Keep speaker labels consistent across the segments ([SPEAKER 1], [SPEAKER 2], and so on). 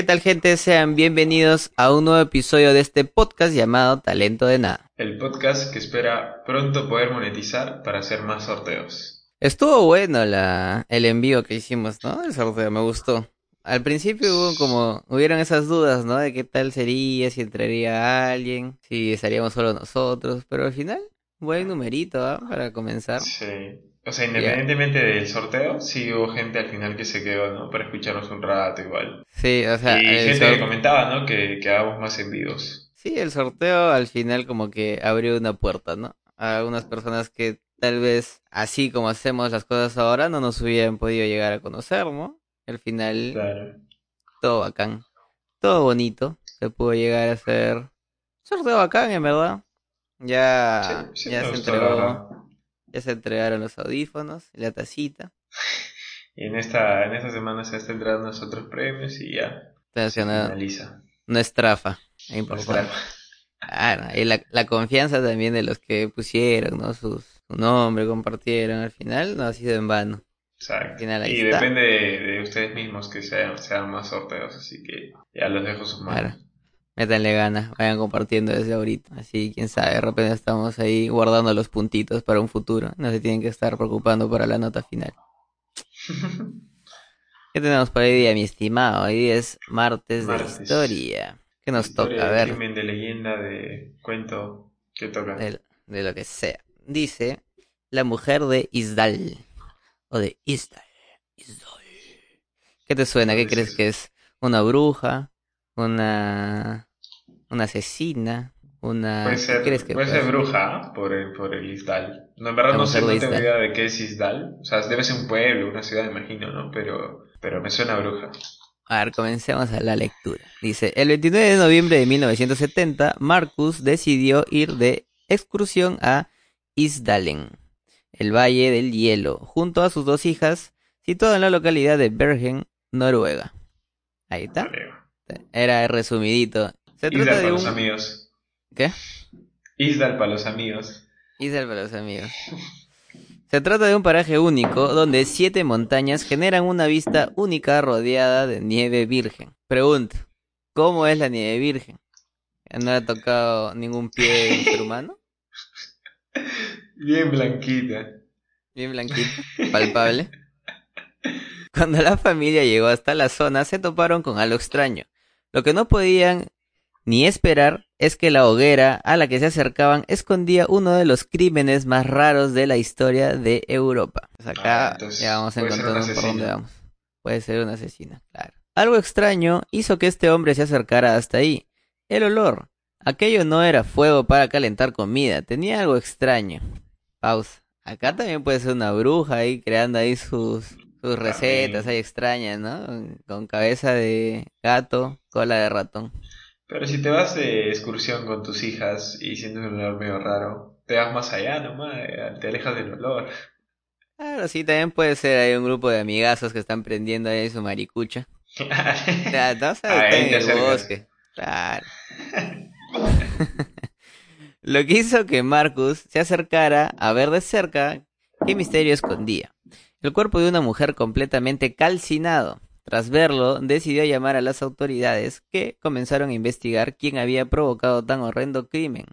[SPEAKER 1] ¿Qué tal gente? Sean bienvenidos a un nuevo episodio de este podcast llamado Talento de Nada.
[SPEAKER 2] El podcast que espera pronto poder monetizar para hacer más sorteos.
[SPEAKER 1] Estuvo bueno la, el envío que hicimos, ¿no? El sorteo, me gustó. Al principio hubo como, hubieron esas dudas, ¿no? De qué tal sería, si entraría alguien, si estaríamos solo nosotros, pero al final, buen numerito, ¿ah? Para comenzar.
[SPEAKER 2] Sí. O sea, independientemente del sorteo, sí hubo gente al final que se quedó, ¿no? Para escucharnos un rato igual.
[SPEAKER 1] Sí, o sea...
[SPEAKER 2] Y gente que comentaba, ¿no? Que, que hagamos más envíos.
[SPEAKER 1] Sí, el sorteo al final como que abrió una puerta, ¿no? A algunas personas que tal vez así como hacemos las cosas ahora no nos hubieran podido llegar a conocer, ¿no? Al final,
[SPEAKER 2] Claro.
[SPEAKER 1] todo bacán, todo bonito, se pudo llegar a hacer sorteo bacán, en verdad. Ya,
[SPEAKER 2] Sí, sí
[SPEAKER 1] ya se entregó. Ya se entregaron los audífonos, y la tacita.
[SPEAKER 2] Y en esta, en esta semana se están entrando los otros premios y ya se
[SPEAKER 1] no,
[SPEAKER 2] finaliza.
[SPEAKER 1] no es trafa, es importante.
[SPEAKER 2] Nuestra-
[SPEAKER 1] Claro, y la, la confianza también de los que pusieron, ¿no? Sus, su nombre, compartieron, al final no ha sido en vano.
[SPEAKER 2] Exacto.
[SPEAKER 1] Al final ahí
[SPEAKER 2] Y
[SPEAKER 1] está.
[SPEAKER 2] depende de, de ustedes mismos que sean, sean más sorteos, así que ya los dejo sus manos.
[SPEAKER 1] Claro. Métanle ganas, vayan compartiendo desde ahorita. Así, quién sabe, de repente estamos ahí guardando los puntitos para un futuro. No se tienen que estar preocupando para la nota final. ¿Qué tenemos para hoy día, mi estimado? Hoy día es martes,
[SPEAKER 2] Martes.
[SPEAKER 1] de historia. ¿Qué nos
[SPEAKER 2] Historia
[SPEAKER 1] toca? A ver,
[SPEAKER 2] crimen, de leyenda, de cuento, ¿qué toca?
[SPEAKER 1] de, de lo que sea. Dice, la mujer de Isdal. O de Isdal. Isdal. ¿Qué te suena? ¿Qué
[SPEAKER 2] ¿Dónde es
[SPEAKER 1] crees que es? ¿Una bruja? ¿Una... una asesina? ¿Una...
[SPEAKER 2] Puede
[SPEAKER 1] ¿qué
[SPEAKER 2] ser,
[SPEAKER 1] crees que
[SPEAKER 2] puede ser bruja ¿ah? por el, por el Isdal. No, en verdad no sé, no tengo idea de qué es Isdal. O sea, debe ser un pueblo, una ciudad, imagino, ¿no? Pero, pero me suena a bruja.
[SPEAKER 1] A ver, comencemos a la lectura. Dice, el 29 de noviembre de 1970, Marcus decidió ir de excursión a Isdalen, el Valle del Hielo, junto a sus dos hijas, situado en la localidad de Bergen, Noruega. Ahí está. Era resumidito. Se
[SPEAKER 2] Isdal
[SPEAKER 1] trata
[SPEAKER 2] para los amigos.
[SPEAKER 1] ¿Qué?
[SPEAKER 2] Isdal para los amigos.
[SPEAKER 1] Isdal para los amigos. Se trata de un paraje único donde siete montañas generan una vista única rodeada de nieve virgen. Pregunta, ¿cómo es la nieve virgen? ¿No le ha tocado ningún pie ser humano?
[SPEAKER 2] Bien blanquita.
[SPEAKER 1] Bien blanquito, palpable. Cuando la familia llegó hasta la zona se toparon con algo extraño. Lo que no podían ni esperar es que la hoguera a la que se acercaban escondía uno de los crímenes más raros de la historia de Europa. Pues acá
[SPEAKER 2] Ah, entonces,
[SPEAKER 1] ya vamos encontrando por dónde vamos. Puede ser una asesina, claro. Algo extraño hizo que este hombre se acercara hasta ahí. El olor. Aquello no era fuego para calentar comida, tenía algo extraño. Pausa. Acá también puede ser una bruja ahí creando ahí sus, sus recetas ahí extrañas, ¿no? Con cabeza de gato, cola de ratón.
[SPEAKER 2] Pero si te vas de excursión con tus hijas y sientes un olor medio raro, te vas más allá nomás, eh, te alejas del olor.
[SPEAKER 1] Claro, sí, también puede ser ahí un grupo de amigazos que están prendiendo ahí su maricucha. Ya, no, o sea,
[SPEAKER 2] Ahí
[SPEAKER 1] están en
[SPEAKER 2] te
[SPEAKER 1] el bosque. Claro. Lo que hizo que Marcus se acercara a ver de cerca qué misterio escondía. El cuerpo de una mujer completamente calcinado. Tras verlo, decidió llamar a las autoridades que comenzaron a investigar quién había provocado tan horrendo crimen.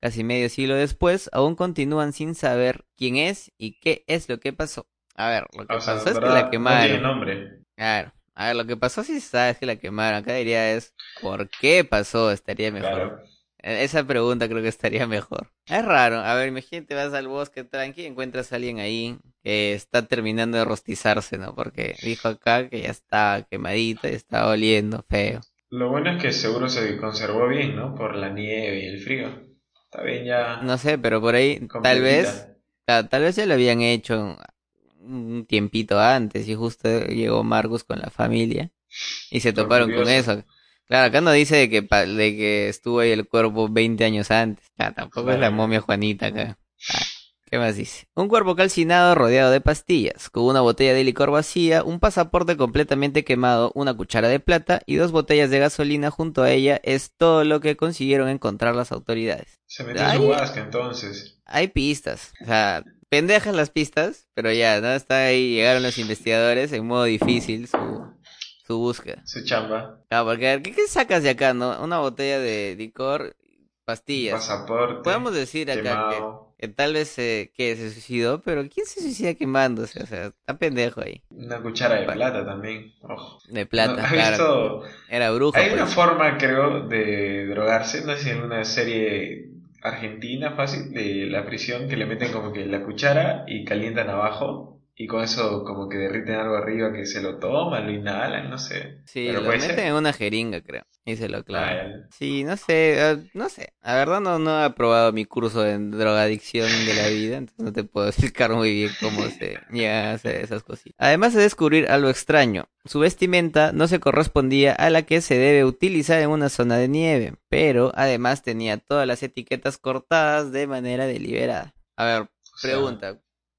[SPEAKER 1] Casi medio siglo después, aún continúan sin saber quién es y qué es lo que pasó. A ver, lo que
[SPEAKER 2] O sea,
[SPEAKER 1] pasó es que la
[SPEAKER 2] No
[SPEAKER 1] quemaron.
[SPEAKER 2] tiene nombre.
[SPEAKER 1] Claro. A ver, lo que pasó sí sabes que la quemaron. Acá diría es, ¿por qué pasó? Estaría mejor.
[SPEAKER 2] Claro.
[SPEAKER 1] Eh, Esa pregunta creo que estaría mejor. Es raro. A ver, imagínate, vas al bosque tranqui y encuentras a alguien ahí que está terminando de rostizarse, ¿no? Porque dijo acá que ya estaba quemadito y estaba oliendo feo.
[SPEAKER 2] Lo bueno es que seguro se conservó bien, ¿no? Por la nieve y el frío. Está bien ya.
[SPEAKER 1] No sé, pero por ahí tal vez, ta- tal vez ya lo habían hecho un tiempito antes y justo llegó Marcus con la familia y se toparon con eso. Claro, acá no dice de que, pa- de que estuvo ahí el cuerpo 20 años antes. Ah, tampoco es la momia Juanita acá. Ah, ¿Qué más dice? Un cuerpo calcinado rodeado de pastillas, con una botella de licor vacía, un pasaporte completamente quemado, una cuchara de plata y dos botellas de gasolina junto a ella es todo lo que consiguieron encontrar las autoridades.
[SPEAKER 2] Se metió su entonces.
[SPEAKER 1] Hay pistas, o sea, pendejas las pistas, pero ya, ¿no? Está ahí, llegaron los investigadores en modo difícil, su, tu búsqueda.
[SPEAKER 2] Su chamba.
[SPEAKER 1] Claro, porque a ver, ¿qué, qué sacas de acá, no? Una botella de licor, pastillas.
[SPEAKER 2] Pasaporte.
[SPEAKER 1] Podemos decir acá que, que tal vez eh, que se suicidó, pero ¿quién se suicida quemándose? O sea, está pendejo ahí.
[SPEAKER 2] Una cuchara de plata también. Ojo.
[SPEAKER 1] De plata,
[SPEAKER 2] ¿No? ¿Has
[SPEAKER 1] claro.
[SPEAKER 2] visto?
[SPEAKER 1] Era bruja.
[SPEAKER 2] Hay
[SPEAKER 1] pues.
[SPEAKER 2] una forma, creo, de drogarse. No sé si en una serie argentina fácil de la prisión que le meten como que la cuchara y calientan abajo. Y con eso como que derriten algo arriba que se lo toman, lo inhalan, no sé.
[SPEAKER 1] Sí,
[SPEAKER 2] Pero
[SPEAKER 1] lo meten
[SPEAKER 2] ser.
[SPEAKER 1] en una jeringa, creo. Y se lo clavan.
[SPEAKER 2] Ah, ya.
[SPEAKER 1] Sí, no sé, eh, no sé. La verdad no, no he aprobado mi curso en drogadicción de la vida, entonces no te puedo explicar muy bien cómo se llega a hacer esas cositas. Además de descubrir algo extraño, su vestimenta no se correspondía a la que se debe utilizar en una zona de nieve, pero además tenía todas las etiquetas cortadas de manera deliberada. A ver,
[SPEAKER 2] O sea,
[SPEAKER 1] pregunta.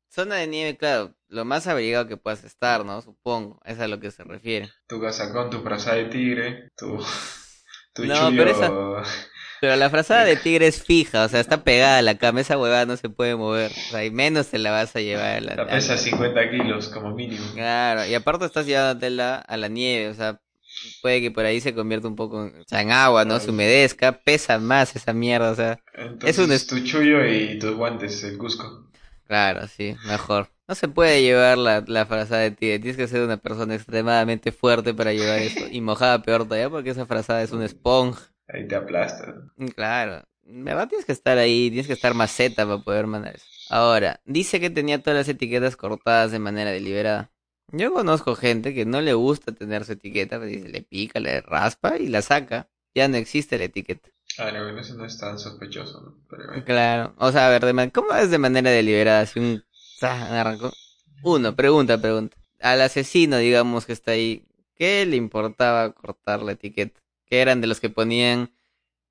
[SPEAKER 1] Zona de nieve, claro, lo más abrigado que puedas estar, ¿no? Supongo, es a lo que se refiere.
[SPEAKER 2] tu casacón, tu frazada de tigre, tu, tu
[SPEAKER 1] No,
[SPEAKER 2] chullo-
[SPEAKER 1] pero Pero la frazada de tigre es fija, o sea, está pegada a la cama, esa huevada no se puede mover. O sea, y menos te la vas a llevar a la...
[SPEAKER 2] La pesa
[SPEAKER 1] la-
[SPEAKER 2] 50 kilos como mínimo.
[SPEAKER 1] Claro, y aparte estás llevándotela a la nieve, o sea, puede que por ahí se convierta un poco en, o sea, en agua, ¿no? Se humedezca, pesa más esa mierda, o sea,
[SPEAKER 2] Entonces,
[SPEAKER 1] Es un
[SPEAKER 2] tu chullo y tus guantes, el Cusco.
[SPEAKER 1] claro, sí, mejor. No se puede llevar la, la frazada de tigre, tienes que ser una persona extremadamente fuerte para llevar eso. Y mojada peor todavía porque esa frazada es una esponja.
[SPEAKER 2] Ahí te aplastas.
[SPEAKER 1] Claro, en verdad tienes que estar ahí, tienes que estar maceta para poder mandar eso. Ahora, dice que tenía todas las etiquetas cortadas de manera deliberada. Yo conozco gente que no le gusta tener su etiqueta, pues dice, le pica, le raspa y la saca. Ya no existe la etiqueta.
[SPEAKER 2] Ah, no, bueno, eso no es tan sospechoso, ¿no? Pero bueno.
[SPEAKER 1] Claro, o sea, a ver, de man- ¿cómo es de manera deliberada? Si un... arrancó. Uno, pregunta, pregunta. Al asesino, digamos, que está ahí, ¿qué le importaba cortar la etiqueta? Que eran de los que ponían,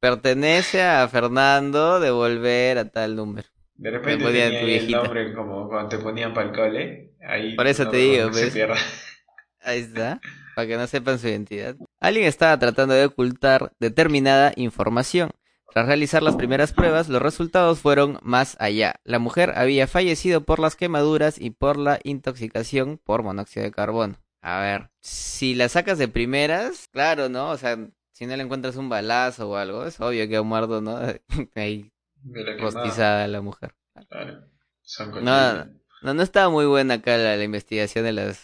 [SPEAKER 1] pertenece a Fernando, devolver a tal número.
[SPEAKER 2] De repente
[SPEAKER 1] ponían
[SPEAKER 2] tenía
[SPEAKER 1] tu
[SPEAKER 2] el nombre como cuando te ponían para el cole. Ahí
[SPEAKER 1] Por eso
[SPEAKER 2] no,
[SPEAKER 1] te digo,
[SPEAKER 2] no se
[SPEAKER 1] ¿ves?
[SPEAKER 2] pierda.
[SPEAKER 1] Ahí está, para que no sepan su identidad. Alguien estaba tratando de ocultar determinada información. Tras realizar las primeras pruebas, los resultados fueron más allá. La mujer había fallecido por las quemaduras y por la intoxicación por monóxido de carbono. A ver, si la sacas de primeras, claro, ¿no? O sea, si no le encuentras un balazo o algo, es obvio que ha muerto, ¿no? Ahí rostizada la mujer.
[SPEAKER 2] Claro.
[SPEAKER 1] No. No, no estaba muy buena acá la, la investigación de los...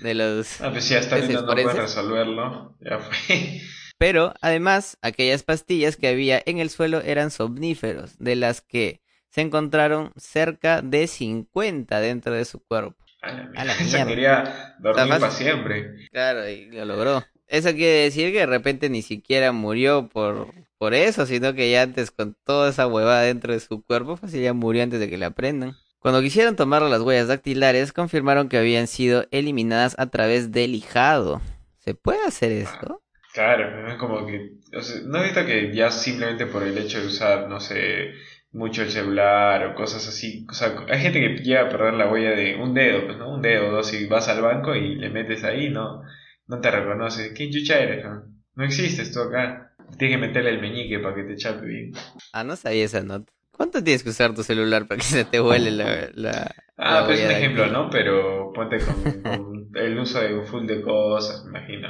[SPEAKER 1] De los...
[SPEAKER 2] Ah, pues si hasta
[SPEAKER 1] ¿Ese
[SPEAKER 2] ahorita
[SPEAKER 1] es
[SPEAKER 2] no puedes
[SPEAKER 1] forense?
[SPEAKER 2] resolverlo. Ya fue.
[SPEAKER 1] Pero además, aquellas pastillas que había en el suelo eran somníferos, de las que se encontraron cerca de 50 dentro de su cuerpo.
[SPEAKER 2] A la
[SPEAKER 1] A la
[SPEAKER 2] mierda.
[SPEAKER 1] Mierda.
[SPEAKER 2] quería dormir para siempre.
[SPEAKER 1] Claro, y lo logró. Eso quiere decir que de repente ni siquiera murió por, por eso, sino que ya antes con toda esa huevada dentro de su cuerpo, fácil ya murió antes de que la prendan. Cuando quisieron tomar las huellas dactilares, confirmaron que habían sido eliminadas a través del lijado. ¿Se puede hacer esto?
[SPEAKER 2] Claro, es como que. O sea, ¿no visto que ya simplemente por el hecho de usar, no sé, mucho el celular o cosas así? O sea, hay gente que llega a perder la huella de un dedo, pues, ¿no? Un dedo o dos y vas al banco y le metes ahí, no, no te reconoce. ¿Quién chucha eres? No, no existes tú acá. Tienes que meterle el meñique para que te chape bien.
[SPEAKER 1] Ah, no sabía esa nota. ¿Cuánto tienes que usar tu celular para que se te vuele la... la
[SPEAKER 2] Ah,
[SPEAKER 1] la
[SPEAKER 2] pues es un ejemplo? ¿no? Pero ponte con, con el uso de un full de cosas, me imagino.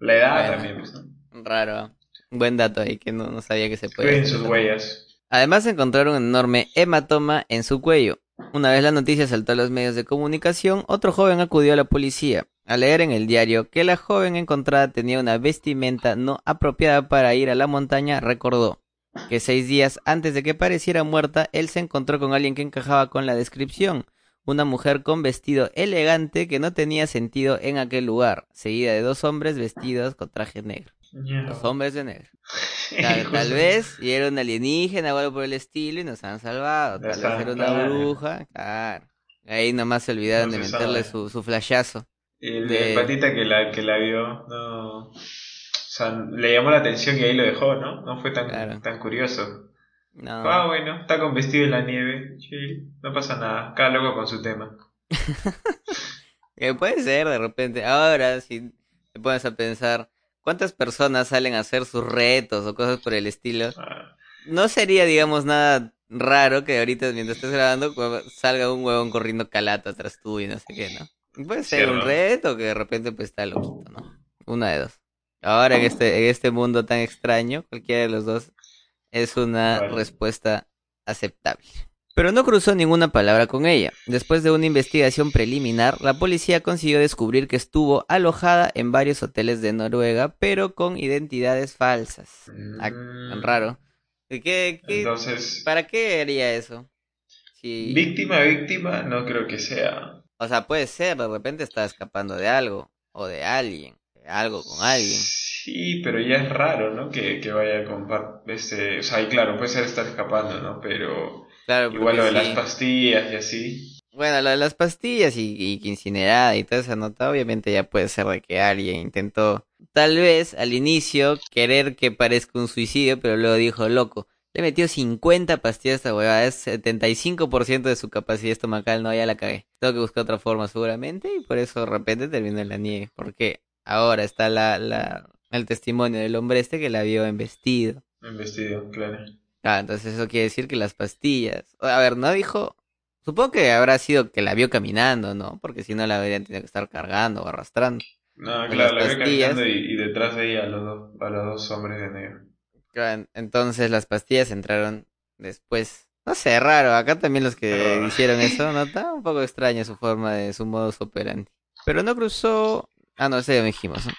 [SPEAKER 2] La edad
[SPEAKER 1] Bueno.
[SPEAKER 2] también, pues, ¿no?
[SPEAKER 1] Raro. Buen dato ahí que no, no sabía que se puede. Hacer
[SPEAKER 2] sus huellas.
[SPEAKER 1] Además encontraron un enorme hematoma en su cuello. Una vez la noticia saltó a los medios de comunicación, otro joven acudió a la policía. Al leer en el diario que la joven encontrada tenía una vestimenta no apropiada para ir a la montaña, recordó que seis días antes de que pareciera muerta, él se encontró con alguien que encajaba con la descripción. Una mujer con vestido elegante que no tenía sentido en aquel lugar, seguida de dos hombres vestidos con traje negro. Los hombres de negro. Tal, tal vez, y era un alienígena o algo por el estilo y nos han salvado. Tal vez era una bruja. Claro. Ahí nomás se olvidaron
[SPEAKER 2] No
[SPEAKER 1] de meterle
[SPEAKER 2] sabe.
[SPEAKER 1] su, su flashazo.
[SPEAKER 2] El
[SPEAKER 1] de-
[SPEAKER 2] de patita que la, que la vio, no. O sea, le llamó la atención y ahí lo dejó, ¿no? No fue tan,
[SPEAKER 1] Claro.
[SPEAKER 2] tan curioso.
[SPEAKER 1] No.
[SPEAKER 2] Ah, bueno, está con vestido en la nieve. Sí, no pasa nada. Cada loco con su tema.
[SPEAKER 1] Que puede ser de repente. Ahora, si te pones a pensar, ¿cuántas personas salen a hacer sus retos o cosas por el estilo?
[SPEAKER 2] Ah,
[SPEAKER 1] No sería, digamos, nada raro que ahorita mientras estés grabando salga un huevón corriendo calato atrás tuyo y no sé qué, ¿no? Puede ser un reto que de repente pues está loquito, ¿no? Una de dos. Ahora en este, en este mundo tan extraño, cualquiera de los dos es una
[SPEAKER 2] Vale.
[SPEAKER 1] respuesta aceptable. Pero no cruzó ninguna palabra con ella. Después de una investigación preliminar, la policía consiguió descubrir que estuvo alojada en varios hoteles de Noruega, pero con identidades falsas. Ah, tan
[SPEAKER 2] Mm,
[SPEAKER 1] raro. ¿Qué, qué-
[SPEAKER 2] Entonces,
[SPEAKER 1] ¿Para qué haría eso? Si,
[SPEAKER 2] víctima, víctima, no creo que sea.
[SPEAKER 1] o sea, puede ser, de repente está escapando de algo, o de alguien, de algo con alguien.
[SPEAKER 2] Sí, pero ya es raro, ¿no? Que, que vaya a compartir, este, o sea, y claro, puede ser estar escapando, ¿no? Pero
[SPEAKER 1] Claro,
[SPEAKER 2] igual lo de las pastillas y así.
[SPEAKER 1] Bueno, lo de las pastillas y, y que incinerada y toda esa nota, obviamente ya puede ser de que alguien intentó, tal vez al inicio, querer que parezca un suicidio, pero luego dijo, loco, le metió 50 pastillas a esta huevada, es 75% de su capacidad estomacal, no, ya la cagué. Tengo que buscar otra forma seguramente y por eso de repente terminó en la nieve, porque ahora está la, la, el testimonio del hombre este que la vio en vestido.
[SPEAKER 2] En vestido, claro.
[SPEAKER 1] Ah, entonces eso quiere decir que las pastillas. A ver, no dijo. Supongo que habrá sido que la vio caminando, ¿no? Porque si no la habrían tenido que estar cargando o arrastrando.
[SPEAKER 2] No,
[SPEAKER 1] Con
[SPEAKER 2] claro,
[SPEAKER 1] las
[SPEAKER 2] la
[SPEAKER 1] pastillas.
[SPEAKER 2] caminando y, y detrás de ella a los dos, a los dos hombres de negro.
[SPEAKER 1] Claro, Entonces las pastillas entraron después. No sé, raro. Acá también los que
[SPEAKER 2] Raro.
[SPEAKER 1] hicieron eso, ¿no? Está un poco extraña su forma de su modus operandi. Pero no cruzó. Ah, no, ese ya dijimos. ¿no?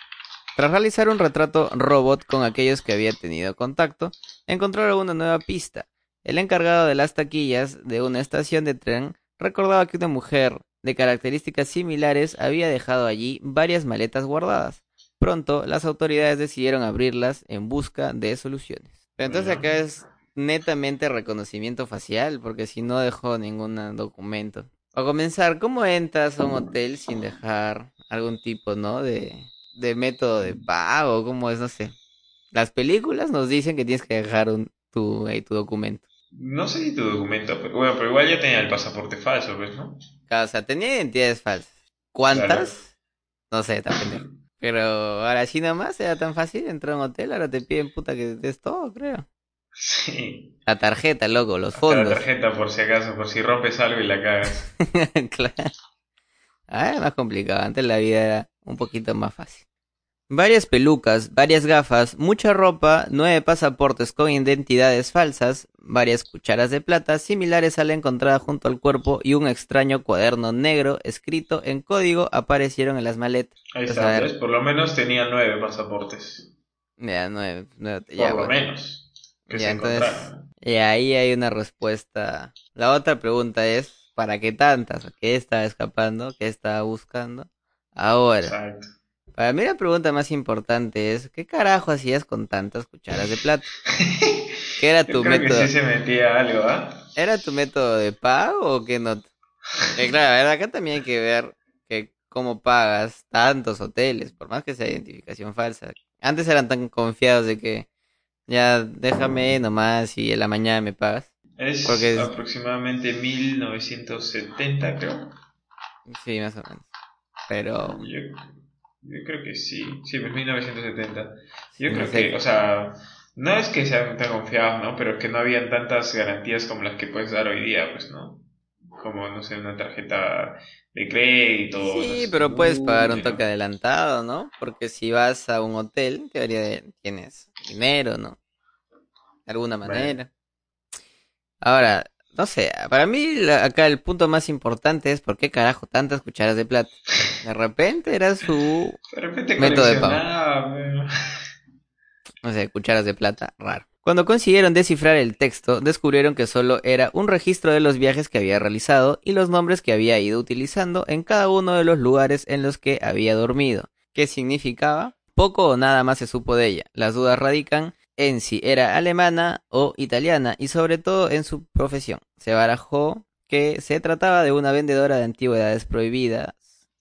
[SPEAKER 1] Tras realizar un retrato robot con aquellos que había tenido contacto, encontraron una nueva pista. El encargado de las taquillas de una estación de tren recordaba que una mujer de características similares había dejado allí varias maletas guardadas. Pronto, las autoridades decidieron abrirlas en busca de soluciones. Pero entonces acá es netamente reconocimiento facial, porque si no dejó ningún documento. A comenzar, ¿cómo entras a un hotel sin dejar algún tipo, ¿no? De, de método de pago, ¿cómo es? No sé. Las películas nos dicen que tienes que dejar un, tu, ahí, tu documento.
[SPEAKER 2] No sé si tu documento, pero bueno, pero igual ya tenía el pasaporte falso, pues, ¿no?
[SPEAKER 1] Claro, o sea, tenía identidades falsas. ¿Cuántas? No sé, pendejo. Pero ahora sí nomás era tan fácil entrar a un hotel, ahora te piden puta que des todo, creo.
[SPEAKER 2] Sí.
[SPEAKER 1] La tarjeta, loco, los
[SPEAKER 2] La
[SPEAKER 1] fondos.
[SPEAKER 2] tarjeta por si acaso, por si rompes algo y la cagas.
[SPEAKER 1] claro. Ah, era más complicado. Antes la vida era un poquito más fácil. Varias pelucas, varias gafas, mucha ropa, nueve pasaportes con identidades falsas, varias cucharas de plata similares a la encontrada junto al cuerpo y un extraño cuaderno negro escrito en código aparecieron en las maletas.
[SPEAKER 2] Ahí está. Por lo menos tenía nueve pasaportes.
[SPEAKER 1] Ya, nueve, nueve-
[SPEAKER 2] Por
[SPEAKER 1] ya,
[SPEAKER 2] lo
[SPEAKER 1] bueno.
[SPEAKER 2] menos. Que
[SPEAKER 1] Ya,
[SPEAKER 2] se
[SPEAKER 1] entonces-. Y ahí hay una respuesta. La otra pregunta es, ¿para qué tantas? ¿Qué estaba escapando? ¿Qué estaba buscando? Ahora,
[SPEAKER 2] Exacto.
[SPEAKER 1] Para mí la pregunta más importante es, ¿qué carajo hacías con tantas cucharas de plata? ¿Qué era
[SPEAKER 2] Yo
[SPEAKER 1] tu
[SPEAKER 2] creo
[SPEAKER 1] método?
[SPEAKER 2] que sí se metía algo, ¿ah?
[SPEAKER 1] ¿Era tu método de pago o qué no? Eh, claro, a ver, acá también hay que ver que cómo pagas tantos hoteles, por más que sea identificación falsa. Antes eran tan confiados de que ya déjame nomás y en la mañana me pagas.
[SPEAKER 2] Es
[SPEAKER 1] Porque es-
[SPEAKER 2] aproximadamente 1970, creo.
[SPEAKER 1] Sí, más o menos. Pero
[SPEAKER 2] Yo, yo creo que sí. Sí, pues 1970. Yo
[SPEAKER 1] no
[SPEAKER 2] creo
[SPEAKER 1] sé.
[SPEAKER 2] que, o sea, no es que sean tan confiados, ¿no? Pero que no habían tantas garantías como las que puedes dar hoy día, pues, ¿no? Como, no sé, una tarjeta de crédito. no
[SPEAKER 1] Sí,
[SPEAKER 2] sé,
[SPEAKER 1] pero puedes pagar un
[SPEAKER 2] ¿no?
[SPEAKER 1] toque adelantado, ¿no? Porque si vas a un hotel, en teoría tienes dinero, ¿no? De alguna
[SPEAKER 2] Bueno.
[SPEAKER 1] manera. Ahora, no sé, para mí la- acá el punto más importante es por qué carajo tantas cucharas de plata. De repente era su,
[SPEAKER 2] De repente
[SPEAKER 1] Método de pago.
[SPEAKER 2] pero-
[SPEAKER 1] no sé, cucharas de plata, raro. Cuando consiguieron descifrar el texto, descubrieron que solo era un registro de los viajes que había realizado y los nombres que había ido utilizando en cada uno de los lugares en los que había dormido. ¿Qué significaba? Poco o nada más se supo de ella. Las dudas radican en si era alemana o italiana y sobre todo en su profesión. Se barajó que se trataba de una vendedora de antigüedades prohibidas,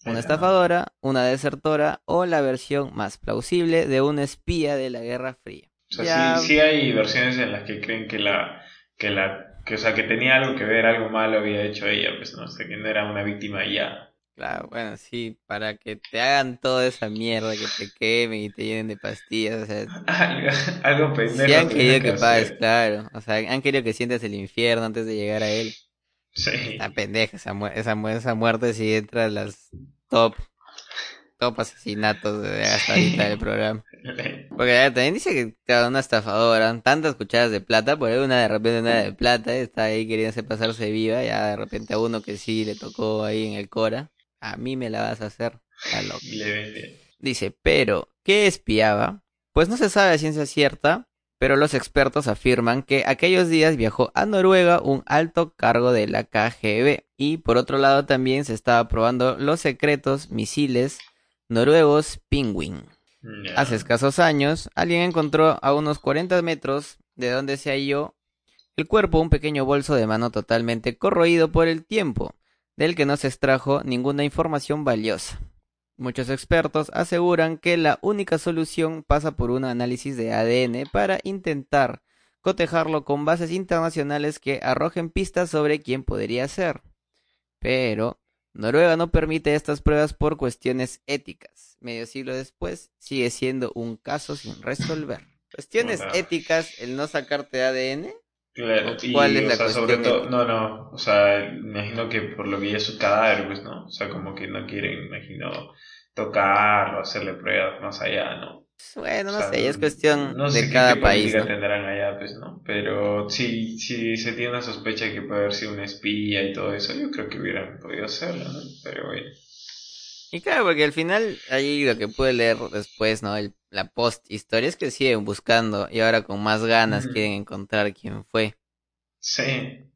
[SPEAKER 1] una estafadora, una desertora o la versión más plausible de una espía de la Guerra Fría.
[SPEAKER 2] O sea,
[SPEAKER 1] Ya-
[SPEAKER 2] sí, sí hay versiones en las que creen que la, que la, que, o sea, que tenía algo que ver, algo malo había hecho ella, pues, no sé, que no era una víctima y ya.
[SPEAKER 1] Claro, bueno, sí, para que te hagan toda esa mierda, que te quemen y te llenen de pastillas, o sea,
[SPEAKER 2] algo, pendejo.
[SPEAKER 1] sí han querido que pagues, claro, o sea, han querido que sientas el infierno antes de llegar a él.
[SPEAKER 2] Sí.
[SPEAKER 1] La pendeja, esa, mu- esa, mu- esa muerte si entra a las top. Top asesinatos de hasta ahorita del programa. Porque también dice que cada una estafadora, tantas cucharas de plata, por ahí una de repente una de plata, está ahí queriéndose pasarse viva, ya de repente a uno que sí le tocó ahí en el Cora, a mí me la vas a hacer. Dice, pero, ¿qué espiaba? Pues no se sabe a ciencia cierta, pero los expertos afirman que aquellos días viajó a Noruega un alto cargo de la KGB y por otro lado también se estaba probando los secretos misiles noruegos Penguin. Hace escasos años, alguien encontró a unos 40 metros de donde se halló el cuerpo un pequeño bolso de mano totalmente corroído por el tiempo, del que no se extrajo ninguna información valiosa. Muchos expertos aseguran que la única solución pasa por un análisis de ADN para intentar cotejarlo con bases internacionales que arrojen pistas sobre quién podría ser. Pero Noruega no permite estas pruebas por cuestiones éticas. Medio siglo después sigue siendo un caso sin resolver. Cuestiones éticas, el no sacarte ADN.
[SPEAKER 2] Claro, y,
[SPEAKER 1] ¿Cuál es
[SPEAKER 2] o
[SPEAKER 1] la
[SPEAKER 2] sea, sobre todo, no, no, o sea, imagino que por lo que ya es su cadáver, pues, ¿no? O sea, como que no quieren, imagino, tocarlo, hacerle pruebas más allá, ¿no?
[SPEAKER 1] Bueno, no
[SPEAKER 2] O sea,
[SPEAKER 1] sé, ya es cuestión
[SPEAKER 2] no sé
[SPEAKER 1] de
[SPEAKER 2] qué-
[SPEAKER 1] cada
[SPEAKER 2] qué
[SPEAKER 1] país. ¿no?
[SPEAKER 2] tendrán allá, pues, ¿no? Pero sí, sí se tiene una sospecha de que puede haber sido un espía y todo eso, yo creo que hubieran podido hacerlo, ¿no? Pero bueno.
[SPEAKER 1] Y claro, porque al final, ahí lo que pude leer después, ¿no? El- la post historia es que siguen buscando y ahora con más ganas quieren encontrar quién fue.
[SPEAKER 2] Sí,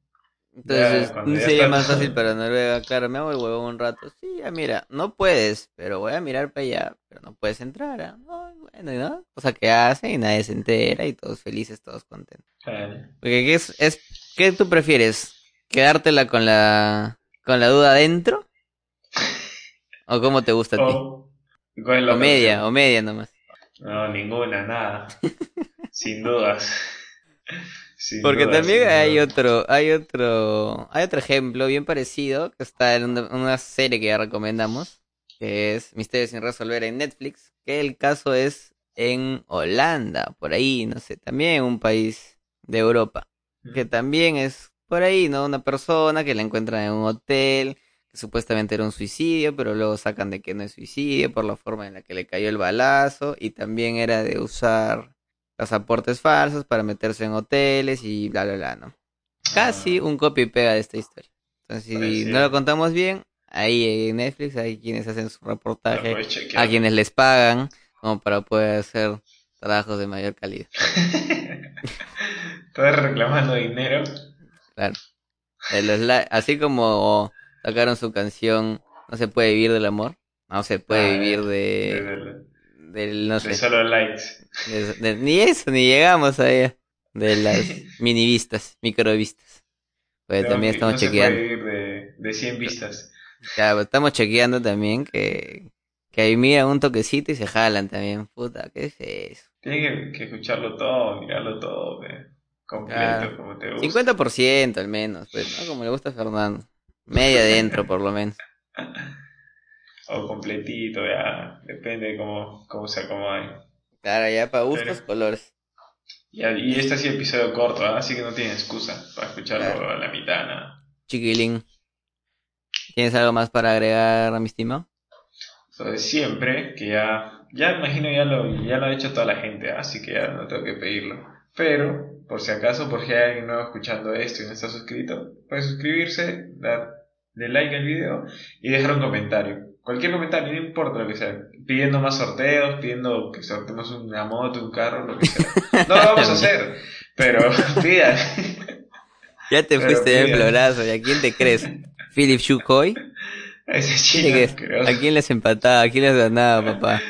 [SPEAKER 1] Entonces,
[SPEAKER 2] Ya,
[SPEAKER 1] sería
[SPEAKER 2] está
[SPEAKER 1] más fácil para Noruega. Claro, me hago el huevo un rato. Sí, ya mira, no puedes, pero voy a mirar para allá, pero no puedes entrar. ¿ah? Ay, bueno, ¿no? Cosa que hacen y nadie se entera y todos felices, todos contentos.
[SPEAKER 2] claro.
[SPEAKER 1] Porque ¿qué es, es qué tú prefieres? ¿Quedártela con la con la duda adentro? ¿O cómo te gusta a ti?
[SPEAKER 2] O, ¿cuál es la
[SPEAKER 1] O media, o media nomás.
[SPEAKER 2] No, ninguna, nada. Sin dudas. Sin
[SPEAKER 1] Porque
[SPEAKER 2] dudas,
[SPEAKER 1] también hay
[SPEAKER 2] dudas.
[SPEAKER 1] otro, hay otro, hay otro ejemplo bien parecido que está en una, serie que ya recomendamos, que es Misterios sin resolver en Netflix, que el caso es en Holanda, por ahí, no sé, también un país de Europa, que también es por ahí, ¿no? Una persona que la encuentran en un hotel, que supuestamente era un suicidio, pero luego sacan de que no es suicidio por la forma en la que le cayó el balazo, y también era de usar pasaportes falsos para meterse en hoteles y bla, bla, bla, ¿no? Casi
[SPEAKER 2] Ah,
[SPEAKER 1] un copia y pega de esta historia. Entonces, si no lo contamos bien, ahí en Netflix hay quienes hacen su reportaje, a quienes les pagan como para poder hacer trabajos de mayor calidad.
[SPEAKER 2] Estás reclamando dinero.
[SPEAKER 1] Claro. Así como sacaron su canción No se puede vivir del amor, no se puede
[SPEAKER 2] Ah,
[SPEAKER 1] vivir
[SPEAKER 2] de,
[SPEAKER 1] de,
[SPEAKER 2] de-
[SPEAKER 1] del, no
[SPEAKER 2] de
[SPEAKER 1] sé,
[SPEAKER 2] solo likes.
[SPEAKER 1] de- de- ni eso, ni llegamos a ella, de las minivistas, microvistas. Pues
[SPEAKER 2] No,
[SPEAKER 1] también estamos
[SPEAKER 2] no se
[SPEAKER 1] chequeando.
[SPEAKER 2] puede vivir de, de 100 vistas.
[SPEAKER 1] Claro, estamos chequeando también que, que ahí miran un toquecito y se jalan también. Puta, ¿qué es eso?
[SPEAKER 2] Tienes que, que escucharlo todo, mirarlo todo, ve, completo,
[SPEAKER 1] Claro.
[SPEAKER 2] como te gusta.
[SPEAKER 1] 50% al menos, pues, ¿no? Como le gusta a Fernando. Media adentro, por lo menos.
[SPEAKER 2] O completito, ya, depende de cómo, cómo se acomode.
[SPEAKER 1] Claro, ya para gustos,
[SPEAKER 2] Pero-
[SPEAKER 1] colores.
[SPEAKER 2] Y, y este ha sido episodio corto, ¿ah? así que no tiene excusa para escucharlo
[SPEAKER 1] Claro.
[SPEAKER 2] a la mitad, nada.
[SPEAKER 1] Chiquilín. ¿Tienes algo más para agregar a mi estima?
[SPEAKER 2] Lo de siempre, que ya, ya imagino ya lo, ya lo ha hecho toda la gente, ¿ah? así que ya no tengo que pedirlo. Pero, por si acaso, por si hay alguien nuevo escuchando esto y no está suscrito, puede suscribirse, darle like al video y dejar un comentario. Cualquier comentario, no importa lo que sea. Pidiendo más sorteos, pidiendo que sorteemos una moto, un carro, lo que sea. No lo vamos a hacer, pero pidan.
[SPEAKER 1] Ya te
[SPEAKER 2] Pero
[SPEAKER 1] fuiste de
[SPEAKER 2] mira.
[SPEAKER 1] florazo, ¿y a quién te crees? ¿Philip Shukoy?
[SPEAKER 2] Ese
[SPEAKER 1] ¿Quién te
[SPEAKER 2] chino, creo.
[SPEAKER 1] ¿A quién les empataba? ¿A quién les ganaba, papá?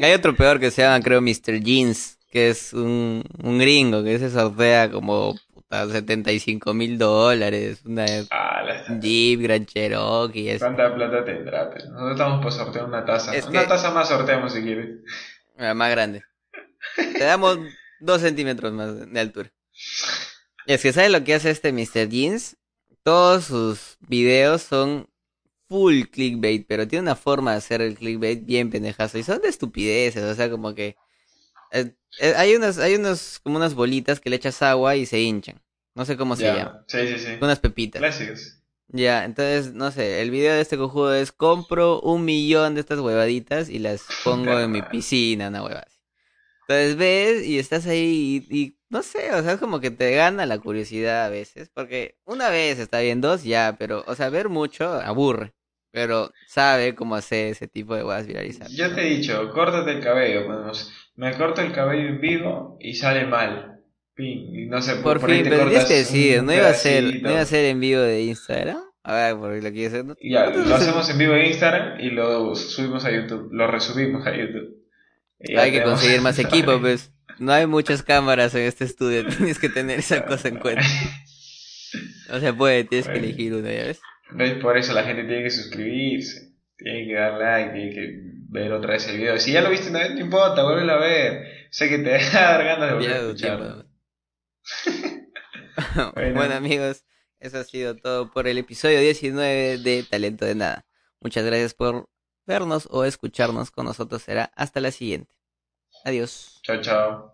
[SPEAKER 1] Hay otro peor que se llama, creo, Mr. Jeans, que es un, un gringo que se sortea como puta, 75 mil dólares, una
[SPEAKER 2] Ah, la-
[SPEAKER 1] Jeep, Gran Cherokee, es
[SPEAKER 2] ¿Cuánta plata tendrá? Pues nosotros estamos por sortear una taza.
[SPEAKER 1] Es
[SPEAKER 2] una
[SPEAKER 1] que-
[SPEAKER 2] taza más sorteamos si quieres.
[SPEAKER 1] la más grande. Te damos dos centímetros más de altura. Es que, ¿sabes lo que hace este Mr. Jeans? Todos sus videos son full clickbait, pero tiene una forma de hacer el clickbait bien pendejazo. Y son de estupideces, o sea, como que... eh, eh, hay unas, hay unos, como unas bolitas que le echas agua y se hinchan. No sé cómo se llama.
[SPEAKER 2] Sí, sí, sí.
[SPEAKER 1] Unas pepitas.
[SPEAKER 2] Clásicos.
[SPEAKER 1] Ya, entonces, no sé, el video de este cojudo es compro un millón de estas huevaditas y las pongo en mi piscina, una hueva así. Entonces ves y estás ahí y, y, no sé, o sea, es como que te gana la curiosidad a veces, porque una vez está bien, dos ya, pero, o sea, ver mucho aburre, pero sabe cómo hacer ese tipo de huevas viralizar.
[SPEAKER 2] Yo te he dicho, córtate el cabello, pues, me corto el cabello en vivo y sale mal. Pin, no sé,
[SPEAKER 1] Por,
[SPEAKER 2] por,
[SPEAKER 1] fin, pero tienes que decir, no iba a ser, no iba a ser en vivo de Instagram. A ver, porque lo quiero hacer.
[SPEAKER 2] Ya,
[SPEAKER 1] ¿Cuántos
[SPEAKER 2] lo hacemos en vivo en Instagram y lo subimos a YouTube, lo resubimos a YouTube. Y
[SPEAKER 1] Hay que
[SPEAKER 2] tenemos-
[SPEAKER 1] conseguir más equipo, pues. No hay muchas cámaras en este estudio, tienes que tener esa cosa en cuenta. No se puede, tienes que elegir uno, ¿ya ves?
[SPEAKER 2] ¿Ves? Por eso la gente tiene que suscribirse, tiene que dar like, tiene que ver otra vez el video. Si ya lo viste una vez, no importa, vuelve a ver. Sé que te va a dar ganas de volver a escucharlo. Bueno.
[SPEAKER 1] bueno, amigos, eso ha sido todo por el episodio 19 de Talento de Nada. Muchas gracias por vernos o escucharnos con nosotros. Será hasta la siguiente. Adiós.
[SPEAKER 2] Chao, chao.